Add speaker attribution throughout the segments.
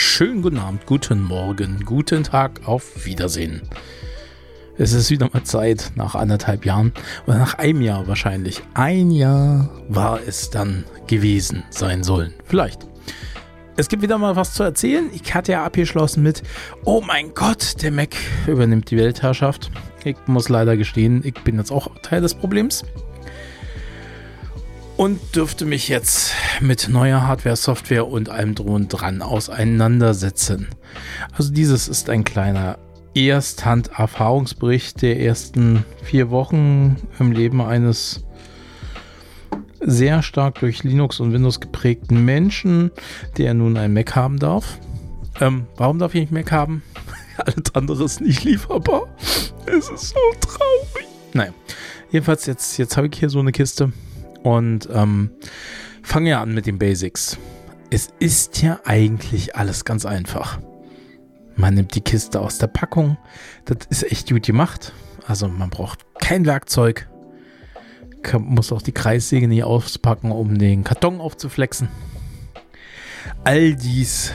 Speaker 1: Schönen guten Abend, guten Morgen, guten Tag, auf Wiedersehen. Es ist wieder mal Zeit, nach anderthalb Jahren oder nach einem Jahr wahrscheinlich. Ein Jahr war es dann gewesen sein sollen. Vielleicht. Es gibt wieder mal was zu erzählen. Ich hatte ja abgeschlossen mit, oh mein Gott, der Mac übernimmt die Weltherrschaft. Ich muss leider gestehen, ich bin jetzt auch Teil des Problems und dürfte mich jetzt mit neuer Hardware, Software und allem drum und dran auseinandersetzen. Also dieses ist ein kleiner Ersthand-Erfahrungsbericht der ersten vier Wochen im Leben eines sehr stark durch Linux und Windows geprägten Menschen, der nun ein Mac haben darf. Ähm, warum darf ich nicht Mac haben? Alles andere ist nicht lieferbar. Es ist so traurig. Naja, jedenfalls jetzt, jetzt habe ich hier so eine Kiste und ähm, fange ja an mit den Basics. Es ist ja eigentlich alles ganz einfach. Man nimmt die Kiste aus der Packung. Das ist echt gut gemacht. Also man braucht kein Werkzeug. Kann, muss auch die Kreissäge nicht auspacken, um den Karton aufzuflexen. All dies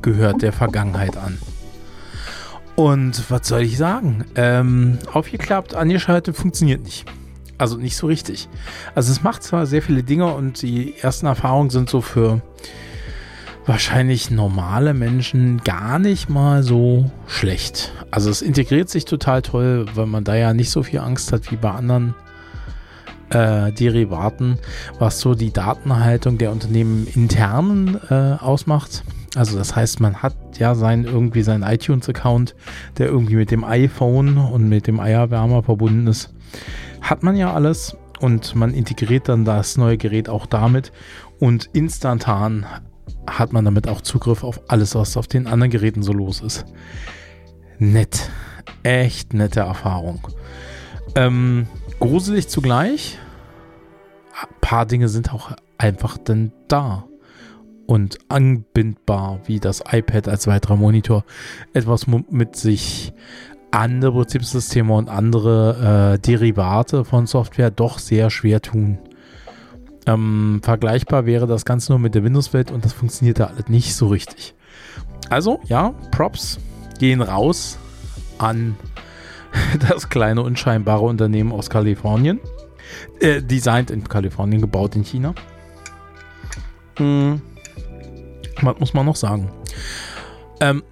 Speaker 1: gehört der Vergangenheit an. Und was soll ich sagen? Ähm, aufgeklappt, angeschaltet, funktioniert nicht. Also nicht so richtig. Also es macht zwar sehr viele Dinge und die ersten Erfahrungen sind so für wahrscheinlich normale Menschen gar nicht mal so schlecht. Also es integriert sich total toll, weil man da ja nicht so viel Angst hat wie bei anderen äh, Derivaten, was so die Datenhaltung der Unternehmen intern äh, ausmacht. Also das heißt, man hat ja sein irgendwie seinen iTunes-Account, der irgendwie mit dem iPhone und mit dem Eierwärmer verbunden ist hat man ja alles und man integriert dann das neue Gerät auch damit und instantan hat man damit auch Zugriff auf alles, was auf den anderen Geräten so los ist. Nett. Echt nette Erfahrung. Ähm, gruselig zugleich. Ein paar Dinge sind auch einfach dann da und anbindbar, wie das iPad als weiterer Monitor etwas mit sich andere Betriebssysteme und andere äh, Derivate von Software doch sehr schwer tun. Ähm, vergleichbar wäre das Ganze nur mit der Windows-Welt und das funktioniert da alles nicht so richtig. Also, ja, Props gehen raus an das kleine unscheinbare Unternehmen aus Kalifornien. Äh, designt in Kalifornien, gebaut in China. Hm. Was muss man noch sagen? Ähm,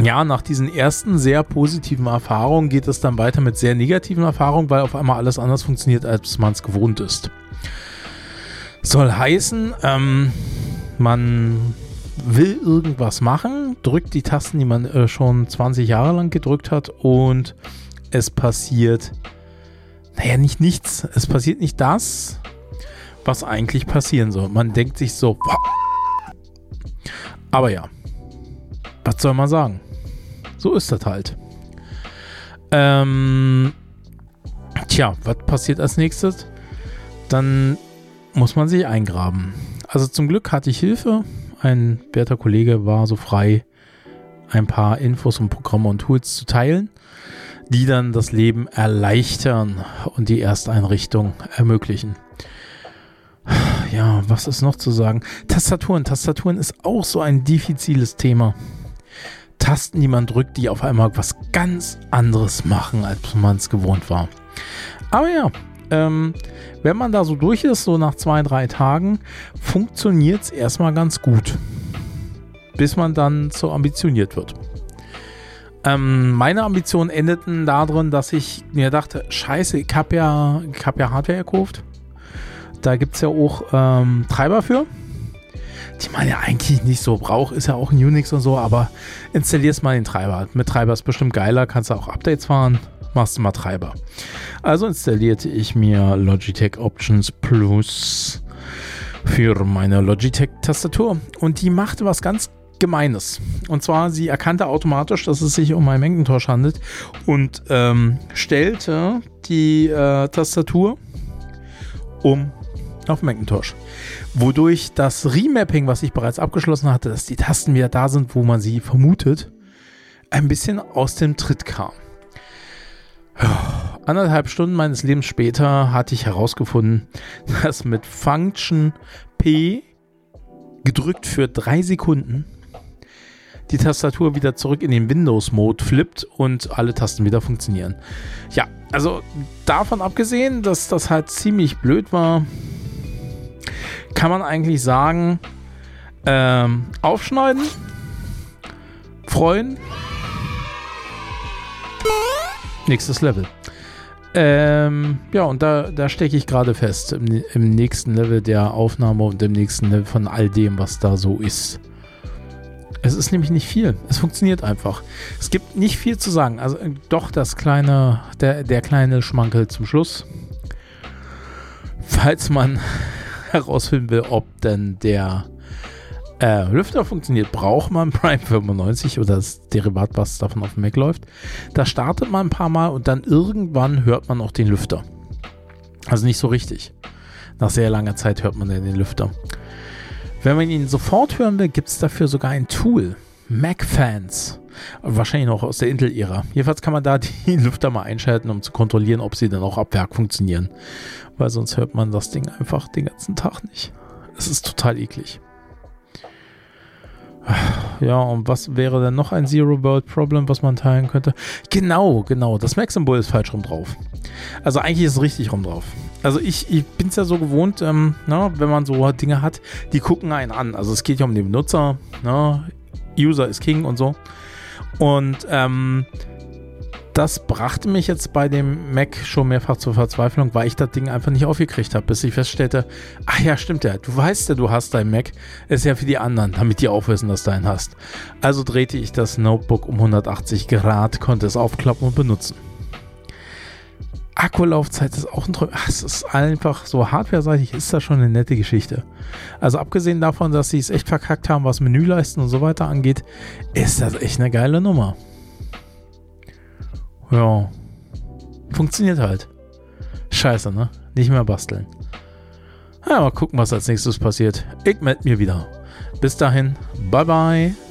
Speaker 1: ja, nach diesen ersten sehr positiven Erfahrungen geht es dann weiter mit sehr negativen Erfahrungen, weil auf einmal alles anders funktioniert, als man es gewohnt ist. Soll heißen, ähm, man will irgendwas machen, drückt die Tasten, die man äh, schon 20 Jahre lang gedrückt hat und es passiert, naja, nicht nichts. Es passiert nicht das, was eigentlich passieren soll. Man denkt sich so, wow. aber ja, was soll man sagen? So ist das halt. Ähm, tja, was passiert als nächstes? Dann muss man sich eingraben. Also zum Glück hatte ich Hilfe. Ein werter Kollege war so frei, ein paar Infos und Programme und Tools zu teilen, die dann das Leben erleichtern und die Ersteinrichtung ermöglichen. Ja, was ist noch zu sagen? Tastaturen. Tastaturen ist auch so ein diffiziles Thema. Tasten, die man drückt, die auf einmal was ganz anderes machen, als man es gewohnt war. Aber ja, ähm, wenn man da so durch ist, so nach zwei, drei Tagen, funktioniert es erstmal ganz gut. Bis man dann so ambitioniert wird. Ähm, meine Ambitionen endeten darin, dass ich mir dachte, scheiße, ich habe ja, hab ja Hardware gekauft. Da gibt es ja auch ähm, Treiber für die man ja eigentlich nicht so braucht, ist ja auch ein Unix und so, aber installierst mal den Treiber. Mit Treiber ist bestimmt geiler, kannst du auch Updates fahren, machst du mal Treiber. Also installierte ich mir Logitech Options Plus für meine Logitech-Tastatur und die machte was ganz Gemeines. Und zwar, sie erkannte automatisch, dass es sich um einen Macintosh handelt und ähm, stellte die äh, Tastatur um auf Macintosh. Wodurch das Remapping, was ich bereits abgeschlossen hatte, dass die Tasten wieder da sind, wo man sie vermutet, ein bisschen aus dem Tritt kam. Anderthalb Stunden meines Lebens später hatte ich herausgefunden, dass mit Function P gedrückt für drei Sekunden die Tastatur wieder zurück in den Windows-Mode flippt und alle Tasten wieder funktionieren. Ja, also davon abgesehen, dass das halt ziemlich blöd war, kann man eigentlich sagen, ähm, aufschneiden, freuen, nächstes Level. Ähm, ja, und da, da stecke ich gerade fest im, im, nächsten Level der Aufnahme und im nächsten Level von all dem, was da so ist. Es ist nämlich nicht viel. Es funktioniert einfach. Es gibt nicht viel zu sagen. Also äh, doch das kleine, der, der kleine Schmankel zum Schluss. Falls man herausfinden will, ob denn der äh, Lüfter funktioniert, braucht man Prime 95 oder das Derivat, was davon auf dem Mac läuft. Da startet man ein paar Mal und dann irgendwann hört man auch den Lüfter. Also nicht so richtig. Nach sehr langer Zeit hört man den Lüfter. Wenn man ihn sofort hören will, gibt es dafür sogar ein Tool. Mac-Fans. Wahrscheinlich noch aus der Intel-Ära. Jedenfalls kann man da die Lüfter mal einschalten, um zu kontrollieren, ob sie dann auch ab Werk funktionieren. Weil sonst hört man das Ding einfach den ganzen Tag nicht. Es ist total eklig. Ja, und was wäre denn noch ein Zero-World-Problem, was man teilen könnte? Genau, genau. Das Mac-Symbol ist falsch rum drauf. Also eigentlich ist es richtig rum drauf. Also ich, ich bin es ja so gewohnt, ähm, na, wenn man so Dinge hat, die gucken einen an. Also es geht ja um den Benutzer, na, User ist King und so. Und ähm, das brachte mich jetzt bei dem Mac schon mehrfach zur Verzweiflung, weil ich das Ding einfach nicht aufgekriegt habe, bis ich feststellte, ach ja, stimmt ja, du weißt ja, du hast dein Mac, ist ja für die anderen, damit die auch wissen, dass du einen hast. Also drehte ich das Notebook um 180 Grad, konnte es aufklappen und benutzen. Akkulaufzeit ist auch ein Träum. Ach, es ist einfach so hardware-seitig ist das schon eine nette Geschichte. Also abgesehen davon, dass sie es echt verkackt haben, was Menüleisten und so weiter angeht, ist das echt eine geile Nummer. Ja. Funktioniert halt. Scheiße, ne? Nicht mehr basteln. Ja, mal gucken, was als nächstes passiert. Ich melde mir wieder. Bis dahin, bye bye.